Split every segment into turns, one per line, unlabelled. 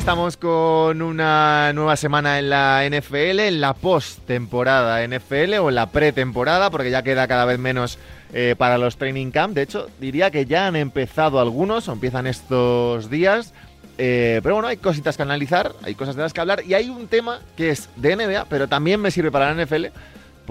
Estamos con una nueva semana en la NFL, en la post-temporada NFL o la pretemporada, porque ya queda cada vez menos eh, para los training camp. De hecho, diría que ya han empezado algunos, o empiezan estos días. Eh, pero bueno, hay cositas que analizar, hay cosas de las que hablar y hay un tema que es de NBA, pero también me sirve para la NFL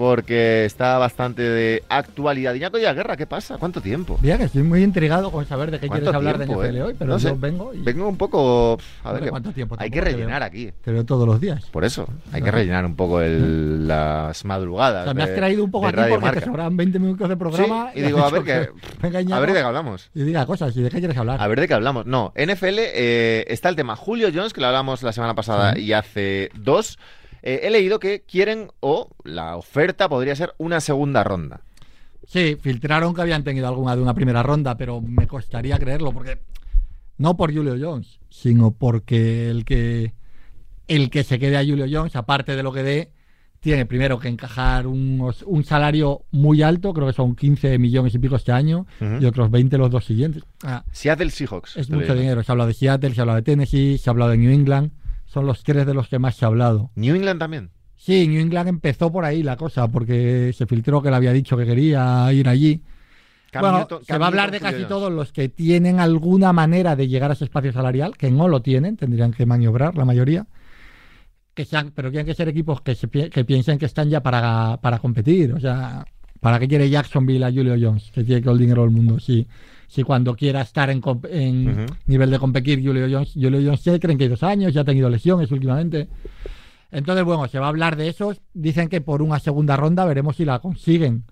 porque está bastante de actualidad. Iñaco y Guerra, ¿qué pasa? ¿Cuánto tiempo?
Bien, estoy muy intrigado con saber de qué quieres hablar de NFL
eh?
hoy, pero
no
yo
sé.
vengo y
Vengo un poco... A ver, que-
¿cuánto tiempo?
hay que rellenar aquí.
te veo todos los días.
Por eso, hay que rellenar un poco el- las
O
madrugadas.
sea, me has traído un poco aquí porque
Marca.
te sobran 20 minutos de programa.
Sí, y digo, a ver
que venga
A ver de qué hablamos.
Y diga cosas, ¿y de qué quieres hablar?
A ver de qué hablamos. No, NFL eh, está el tema Julio Jones, que lo hablamos la semana pasada
Sí.
y hace dos. Eh, he leído que quieren, o la oferta podría ser una segunda ronda.
Sí, filtraron que habían tenido alguna de una primera ronda, pero me costaría creerlo porque no por Julio Jones, sino porque el que el que se quede a Julio Jones, aparte de lo que dé, tiene primero que encajar unos- un salario muy alto, creo que son 15 millones y pico este año, y otros 20 los dos siguientes. Ah,
Seattle Seahawks.
es mucho
digo.
dinero. Se ha hablado de Seattle, se ha hablado de Tennessee, se ha hablado de New England. Son los tres de los que más se ha hablado.
New England también.
Sí, New England empezó por ahí la cosa, porque se filtró que le había dicho que quería ir allí. Bueno, se va a hablar de casi todos los que tienen alguna manera de llegar a ese espacio salarial, que no lo tienen, tendrían que maniobrar la mayoría. Que sean, pero tienen que ser equipos que, se que piensen que están ya para, para competir. O sea, ¿para qué quiere Jacksonville a Julio Jones? Que tiene todo el dinero del mundo. Si, si cuando quiera estar en, en nivel de competir Julio Jones, Julio Jones ya creen que hay dos años, ya ha tenido lesiones últimamente. Entonces, bueno, se va a hablar de esos. Dicen que por una segunda ronda veremos si la consiguen.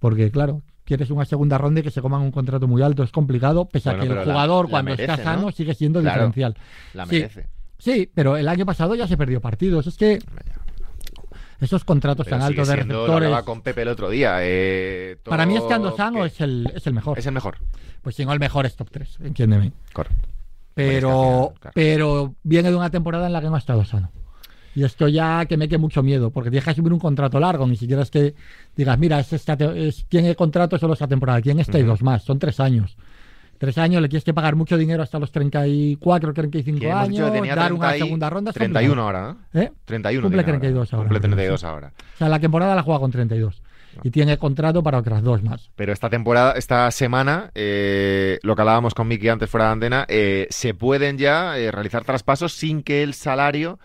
Porque, claro, quieres una segunda ronda y que se coman un contrato muy alto. Es complicado, pese
Bueno,
a que el jugador,
la
cuando
merece,
está sano,
¿no?
sigue siendo
Claro.
diferencial.
La
Sí.
merece.
Sí, pero el año pasado ya se perdió partidos. Es que esos contratos
Pero
tan altos de
siendo, lo
receptores.
hablaba con Pepe el otro día. eh,
Para mí, sano
¿qué?
es el, es el mejor.
Es el mejor.
Pues si no, el mejor es top 3, entiéndeme.
Correcto.
Pero,
es que claro.
pero viene de una temporada en la que no ha estado sano. Y esto ya que me que mucho miedo, porque tienes que asumir un contrato largo, ni siquiera es que digas, mira, es esta es, tiene contrato solo esta temporada, tiene esta y dos más, son tres años. Tres años, le tienes que pagar mucho dinero hasta los 34, 35
Que
años,
tenía
dar una
30 y-
segunda ronda. es
31 ahora, ¿no?
¿Eh?
31.
Cumple
tiene
32 ahora.
Cumple
creo,
32
sí.
ahora.
O sea, la temporada la juega con 32. Y tiene contrato para otras dos más.
Pero esta temporada, esta semana, eh, lo que hablábamos con Miki antes fuera de antena, eh, se pueden ya eh, realizar traspasos sin que el salario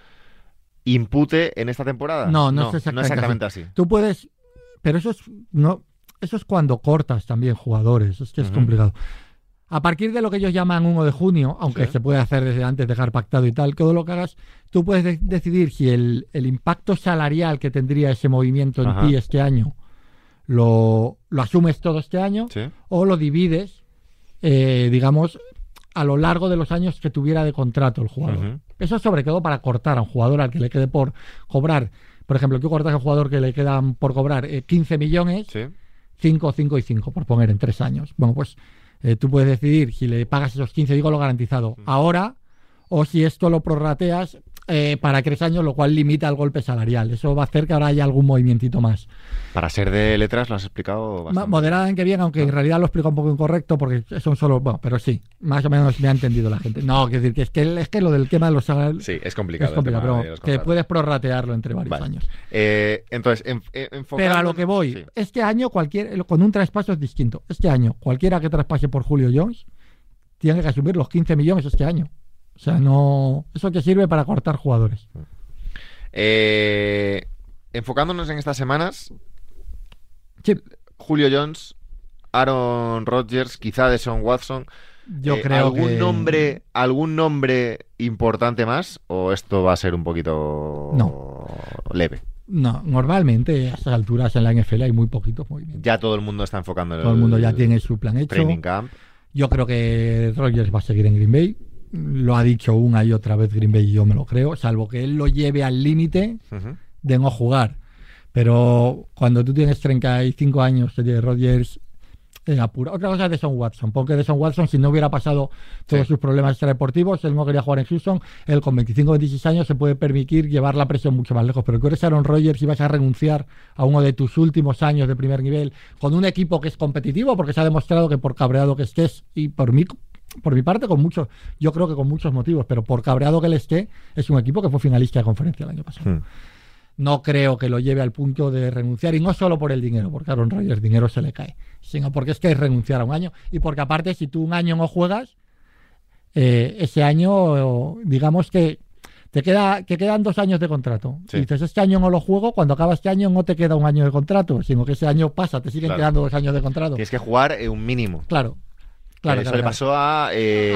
impute en esta temporada.
No, no es
no
exactamente
exactamente así.
Tú puedes, pero eso es no, eso es cuando cortas también jugadores, es que es complicado. A partir de lo que ellos llaman 1 de junio, aunque
Sí.
se puede hacer desde antes, dejar pactado y tal, todo lo que hagas, tú puedes de- decidir si el, el impacto salarial que tendría ese movimiento en
Ajá.
ti este año lo, lo asumes todo este año
Sí.
o lo divides, eh, digamos, a lo largo de los años que tuviera de contrato el jugador. Eso sobre todo para cortar a un jugador al que le quede por cobrar. Por ejemplo, tú cortas a un jugador que le quedan por cobrar eh, 15 millones,
Sí.
5, 5 y 5, por poner en tres años. Bueno, pues eh, tú puedes decidir si le pagas esos 15, digo lo garantizado, ahora, o si esto lo prorrateas eh, para tres años, lo cual limita el golpe salarial. Eso va a hacer que ahora haya algún movimientito más.
Para ser de letras lo has explicado bastante.
Moderadamente bien, aunque en realidad lo explico un poco incorrecto porque son solo, bueno, pero sí, más o menos me ha entendido la gente. No, quiero decir que es que, es que lo del tema de los salarios
Sí, es complicado.
es
el
complicado,
de
pero
los
que puedes prorratearlo entre varios
Vale.
años.
Eh, entonces, en, en-
Pero a lo que voy,
Sí.
este año cualquier, con un traspaso es distinto. Este año, cualquiera que traspase por Julio Jones tiene que asumir los 15 millones este año. O sea, no. Eso que sirve para cortar jugadores.
Eh, enfocándonos en estas semanas,
Sí,
Julio Jones, Aaron Rodgers, quizá Deshaun Watson.
yo
Eh,
creo
¿algún
que.
nombre algún nombre importante más o esto va a ser un poquito
No.
leve
No, normalmente a estas alturas en la NFL hay muy poquitos movimientos.
ya todo el mundo está enfocando en
Todo el mundo ya tiene su plan hecho.
training camp
Yo creo que Rogers va a seguir en Green Bay. Lo ha dicho una y otra vez Green Bay y yo me lo creo, salvo que él lo lleve al límite de no jugar. Pero cuando tú tienes 35 años, que tiene Rodgers, en apuro. Otra cosa es de Son Watson, porque de Son Watson, si no hubiera pasado todos
Sí.
sus problemas extradeportivos, él no quería jugar en Houston, él con 25 o 26 años se puede permitir llevar la presión mucho más lejos. Pero tú eres Aaron Rodgers y vas a renunciar a uno de tus últimos años de primer nivel con un equipo que es competitivo, porque se ha demostrado que por cabreado que estés, y por mí por mi parte, con muchos, yo creo que con muchos motivos, pero por cabreado que él esté, es un equipo que fue finalista de conferencia el año pasado.
Hmm.
No creo que lo lleve al punto de renunciar, y no solo por el dinero, porque a Aaron Rodgers dinero se le cae, sino porque es que es renunciar a un año, y porque aparte, si tú un año no juegas, eh, ese año, digamos que te queda que quedan dos años de contrato.
Sí.
Y dices, este año no lo juego, cuando acaba este año no te queda un año de contrato, sino que ese año pasa, te siguen
Claro.
quedando dos años de contrato.
Tienes que jugar eh, un mínimo.
Claro. Claro,
Eso
claro,
le
claro.
pasó a. eh,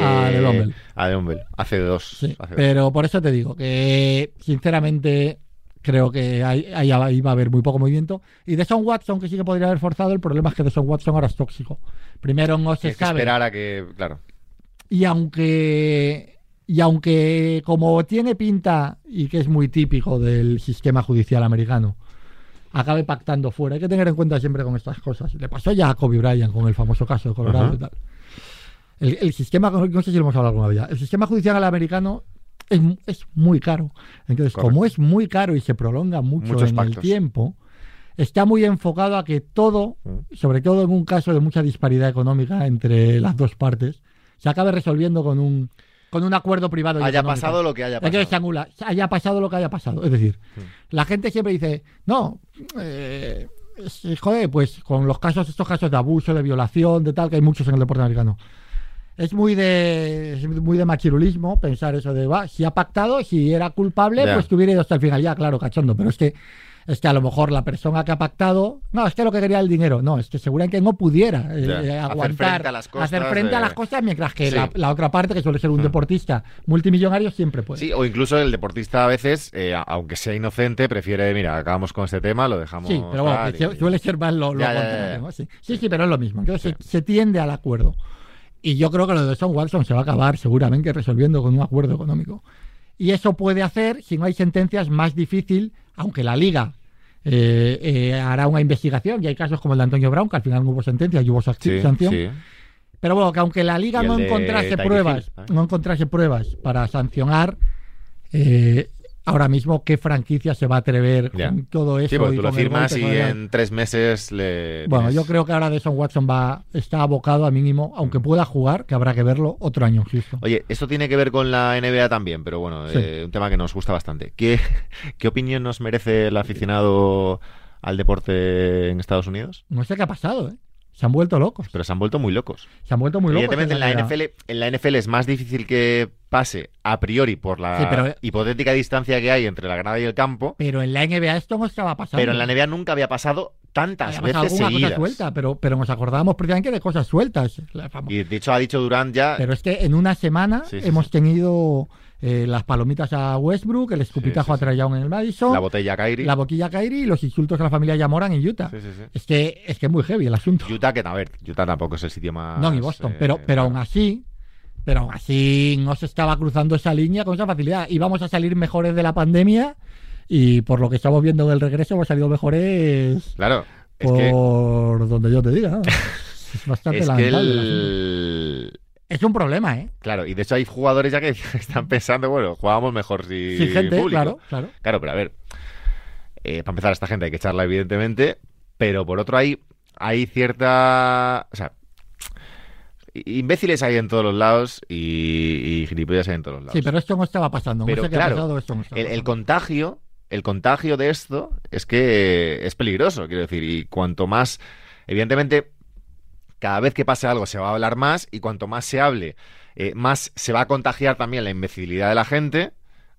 A De.
A Hace dos.
Sí,
hace dos.
pero por eso te digo que sinceramente creo que ahí, ahí va a haber muy poco movimiento. Y de Son Watson, que sí que podría haber forzado, el problema es que de Son Watson ahora es tóxico. Primero no se
que
sabe.
esperar a que. Claro.
Y aunque y aunque como tiene pinta y que es muy típico del sistema judicial americano, acabe pactando fuera. Hay que tener en cuenta siempre con estas cosas. Le pasó ya a Kobe Bryant con el famoso caso de Colorado y tal. El, el sistema, no sé si lo hemos hablado alguna vez ya, el sistema judicial americano es, es muy caro. Entonces,
Correcto.
como es muy caro y se prolonga mucho
Muchos
en el tiempo, está muy enfocado a que todo,
Mm.
sobre todo en un caso de mucha disparidad económica entre las dos partes, se acabe resolviendo con un con un acuerdo privado. y
Haya
económico.
pasado lo que haya pasado.
angula, haya pasado lo que haya pasado. Es decir,
Mm.
la gente siempre dice, no, eh, joder, pues con los casos, estos casos de abuso, de violación, de tal, que hay muchos en el deporte americano. Es muy de es muy de machirulismo pensar eso de, va, si ha pactado, si era culpable, pues que hubiera ido hasta el final. Ya, claro, cachondo, pero es que es que a lo mejor la persona que ha pactado, no, es que lo que quería el dinero, no, es que seguramente no pudiera eh, eh,
Hacer
aguantar,
frente a las costas
hacer frente a las cosas, mientras que
Sí.
la, la otra parte, que suele ser un
Mm.
deportista multimillonario, siempre puede.
Sí, o incluso el deportista a veces, eh, aunque sea inocente, prefiere, mira, acabamos con este tema, lo dejamos.
Sí, pero bueno,
y-
suele ser más lo, contrario. Sí. sí, sí, pero es lo mismo. Entonces se, se tiende al acuerdo. Y yo creo que lo de Son Watson se va a acabar seguramente resolviendo con un acuerdo económico. Y eso puede hacer, si no hay sentencias, más difícil, aunque la liga eh, eh, hará una investigación, y hay casos como el de Antonio Brown, que al final no hubo sentencia y hubo
Sí,
sanción.
sí.
Pero bueno, que aunque la liga no encontrase pruebas,
Hill,
no encontrase pruebas para sancionar, eh, ahora mismo qué franquicia se va a atrever con todo eso
Sí, porque
y
tú lo firmas y en tres meses le.
Bueno,
tienes-
yo creo que ahora Deson Watson va está abocado a mínimo, aunque pueda jugar, que habrá que verlo otro año Houston.
Oye, esto tiene que ver con la NBA también, pero bueno,
Sí.
eh, un tema que nos gusta bastante. ¿Qué, ¿Qué opinión nos merece el aficionado al deporte en Estados Unidos?
No sé qué ha pasado, ¿eh? Se han vuelto locos.
Pero se han vuelto muy locos.
Se han vuelto muy locos.
Evidentemente en la,
liga.
NFL, en la NFL es más difícil que pase a priori por la
Sí, pero-
hipotética distancia que hay entre la grada y el campo,
Pero en la NBA esto no estaba pasando.
pero en la NBA nunca había pasado tantas
Había pasado
veces seguidas.
cosa suelta, pero, pero nos acordábamos precisamente de cosas sueltas.
Y de hecho ha dicho Durant ya,
Pero es que en una semana
Sí, sí,
hemos
sí.
tenido eh, las palomitas a Westbrook, el escupitajo
Sí, sí,
a Trae Young en el Madison,
la botella Kyrie.
la boquilla a Kyrie y los insultos a la familia Yamoran en Utah.
Sí, sí, sí.
Es que es que es muy heavy el asunto.
Utah, que a ver, Utah tampoco es el sitio más.
No, ni Boston.
eh,
pero, pero aún
claro.
así, pero aún así no se estaba cruzando esa línea con esa facilidad. Íbamos a salir mejores de la pandemia y por lo que estamos viendo en el regreso hemos salido mejores
Claro, es que,
por donde yo te diga. Es bastante
es que
el. Es un problema, ¿eh?
Claro, y de hecho hay jugadores ya que están pensando, bueno, jugábamos mejor si.
Sí, gente,
público.
claro, claro.
Claro, pero a ver, eh, para empezar, a esta gente hay que echarla, evidentemente, pero por otro hay, hay cierta. O sea, imbéciles hay en todos los lados y, y gilipollas hay en todos los lados.
Sí, pero esto no estaba pasando.
Pero
no sé
claro,
qué ha pasado, esto no estaba
el, contagio, el contagio de esto es que es peligroso, quiero decir, y cuanto más, evidentemente, cada vez que pase algo se va a hablar más y cuanto más se hable, eh, más se va a contagiar también la imbecilidad de la gente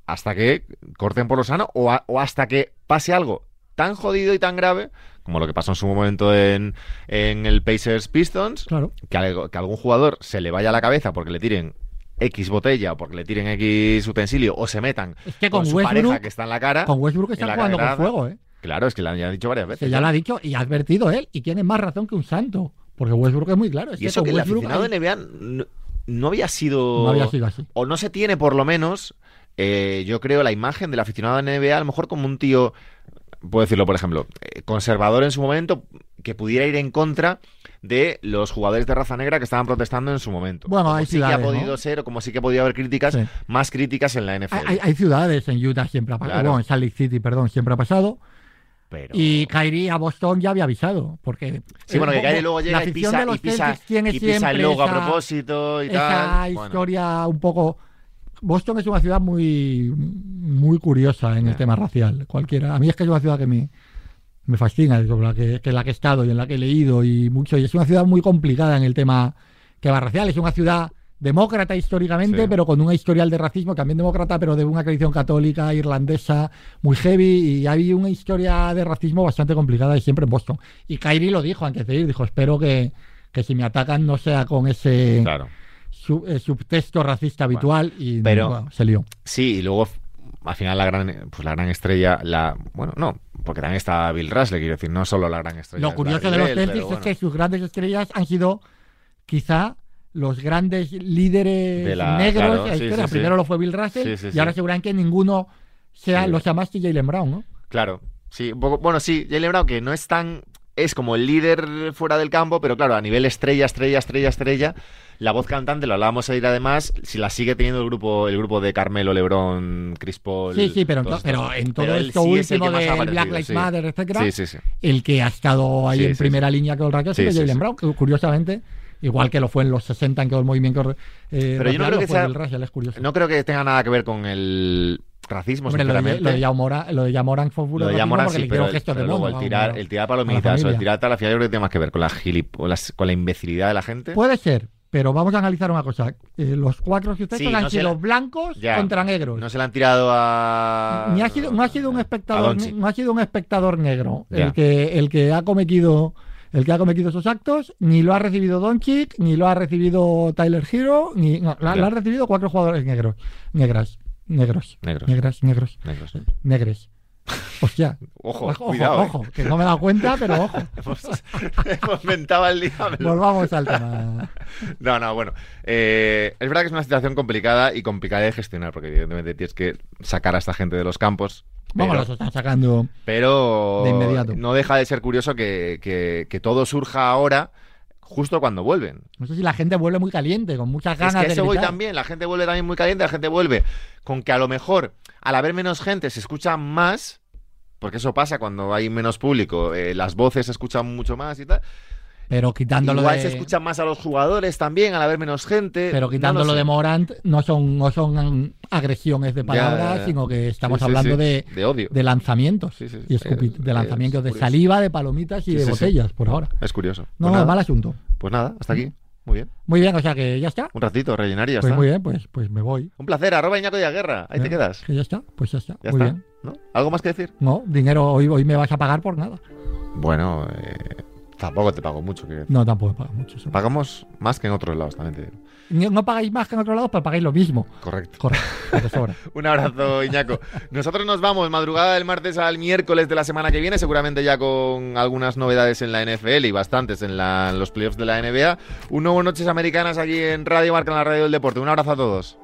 hasta que corten por lo sano o, a- o hasta que pase algo tan jodido y tan grave como lo que pasó en su momento en, en el Pacers Pistons,
Claro.
que, algo- que algún jugador se le vaya a la cabeza porque le tiren X botella o porque le tiren X utensilio o se metan
Es que
con,
con
su pareja que está en la cara.
con Westbrook
la
jugando con fuego, ¿eh?
Claro, es que lo han dicho varias veces.
Que ya lo ha dicho y ha advertido él. Y tiene más razón que un santo. Porque Westbrook es muy claro. Es
Y eso que el aficionado
hay-
de NBA no, no había sido...
no había sido así.
O no se tiene, por lo menos, eh, yo creo, la imagen del aficionado de NBA, a lo mejor como un tío, puedo decirlo, por ejemplo, eh, conservador en su momento, que pudiera ir en contra de los jugadores de raza negra que estaban protestando en su momento.
Bueno,
como
hay
sí que ha podido
¿no?
ser, o como sí que ha podido haber críticas,
Sí.
más críticas en la NFL.
Hay, ciudades en Utah siempre ha pasado,
Claro.
en Salt Lake City, perdón, siempre ha pasado.
Pero...
Y Kyrie a Boston ya había avisado, porque
Sí, bueno, que Kyrie luego llega y pisa,
de
y pisa,
tiene
y pisa el logo a
esa-
propósito y
esa
tal. Bueno,
historia un poco Boston es una ciudad muy muy curiosa en el tema racial cualquiera a mí es que es una ciudad que me me fascina sobre la que, que en la que he estado y en la que he leído y mucho y es una ciudad muy complicada en el tema que va racial es una ciudad demócrata históricamente
Sí.
pero con una historial de racismo también demócrata pero de una tradición católica irlandesa muy heavy y hay una historia de racismo bastante complicada y siempre en Boston y Kyrie lo dijo antes de ir dijo espero que que si me atacan no sea con ese
claro.
Su- eh, subtexto racista habitual y
pero-
bueno, se lió.
Sí, y luego al final la gran pues la gran estrella, la bueno, no, porque también está Bill Russell, quiero decir, no solo la gran estrella.
Lo curioso de los Celtics es que sus grandes estrellas han sido quizá los grandes líderes
De la-
negros
claro,
de la
sí, sí.
Primero lo fue Bill Russell y ahora seguramente ninguno sea lo sea más que Jalen Brown, ¿no?
Claro, sí, un poco, bueno, sí, Jalen Brown que no es tan es como el líder fuera del campo, pero claro, a nivel estrella, estrella, estrella, estrella, la voz cantante, lo hablábamos ayer además, si la sigue teniendo el grupo el grupo de Carmelo, Lebron, Chris Paul.
Sí, sí, pero, en to- pero en todo
Pero
esto
sí es el
último
que ha
del Black Lives
sí.
Matter, etcétera,
Sí, sí, sí.
el que ha estado ahí en primera línea con el rayo ha sido Jalen. Brown, que curiosamente, igual que lo fue en los 60 en todo el movimiento eh,
Pero yo no creo que sea-
Bill Russell, es curioso.
No creo que tenga nada que ver con el racismo,
Hombre, lo de,
sinceramente.
lo de Yamora- lo de Yamoran fue puro
Lo de Yamoran sí, pero,
hicieron gestos de
pero luego el tirar, el tirar
la
palomitas o el tirar tal, al final yo creo que tiene más que ver con la gilip, con, las- con la imbecilidad de la gente.
Puede ser, pero vamos a analizar una cosa. Eh, los cuatro sucesos
Sí,
han
no
sido
la-
blancos
Ya.
contra negros.
No se le han tirado a.
Ni ha sido, no ha sido un espectador, no ha sido un espectador negro
Ya.
el que, el que ha cometido el que ha cometido esos actos, ni lo ha recibido Doncic, ni lo ha recibido Tyler Hero, ni no, lo,
Ya.
lo han recibido cuatro jugadores negros, negras, negros,
Negros.
negras, negros,
Negros.
negres. Hostia,
Ojo,
ojo,
cuidado. eh.
ojo, que no me he dado cuenta, pero ojo.
Hemos, hemos mentado al diablo.
Volvamos al tema.
No, no, bueno. eh, es verdad que es una situación complicada y complicada de gestionar, porque evidentemente tienes que sacar a esta gente de los campos.
Vamos, los están sacando.
Pero
De inmediato.
no deja de ser curioso que, que- que todo surja ahora, justo cuando vuelven.
No sé si la gente vuelve muy caliente, con muchas
Es
ganas
que a
de
eso voy también, la gente vuelve también muy caliente, la gente vuelve con que a lo mejor al haber menos gente se escucha más, porque eso pasa cuando hay menos público, eh, las voces se escuchan mucho más y tal.
Pero quitándolo
Igual
de.
se escuchan más a los jugadores también al haber menos gente.
Pero
no
quitándolo
sé.
de Morant, no son, no son agresiones de
Ya,
palabras,
ya.
sino que estamos
Sí, sí,
hablando
sí.
De,
de odio.
de lanzamientos.
Sí, sí,
y escupi-
Es-
de lanzamientos
es
de saliva, de palomitas y
Sí,
de
sí, sí.
botellas, por ahora.
Es curioso.
No,
Pues,
no,
nada,
mal asunto.
pues nada, hasta aquí. Muy bien.
Muy bien, o sea que ya está.
Un ratito, rellenar y ya
Pues
está.
muy bien, pues, pues me voy.
Un placer, arroba Iñaco de Guerra. Ahí te
¿Eh?
quedas.
Que ya está, pues ya está.
Ya
muy
está.
bien.
¿No? ¿Algo más que decir?
No, dinero hoy, hoy me vas a pagar por nada.
Bueno, eh, tampoco te pago mucho. decir.
No, tampoco pago mucho.
Pagamos más que en otros lados, también te digo.
No, no pagáis más que en otro lado, pero pagáis lo mismo.
Correcto.
Correcto.
Un abrazo, Iñaco. Nosotros nos vamos madrugada del martes al miércoles de la semana que viene, seguramente ya con algunas novedades en la NFL y bastantes en, la- en los playoffs de la NBA. Un nuevo Noches Americanas aquí en Radio Marca, en la Radio del Deporte. Un abrazo a todos.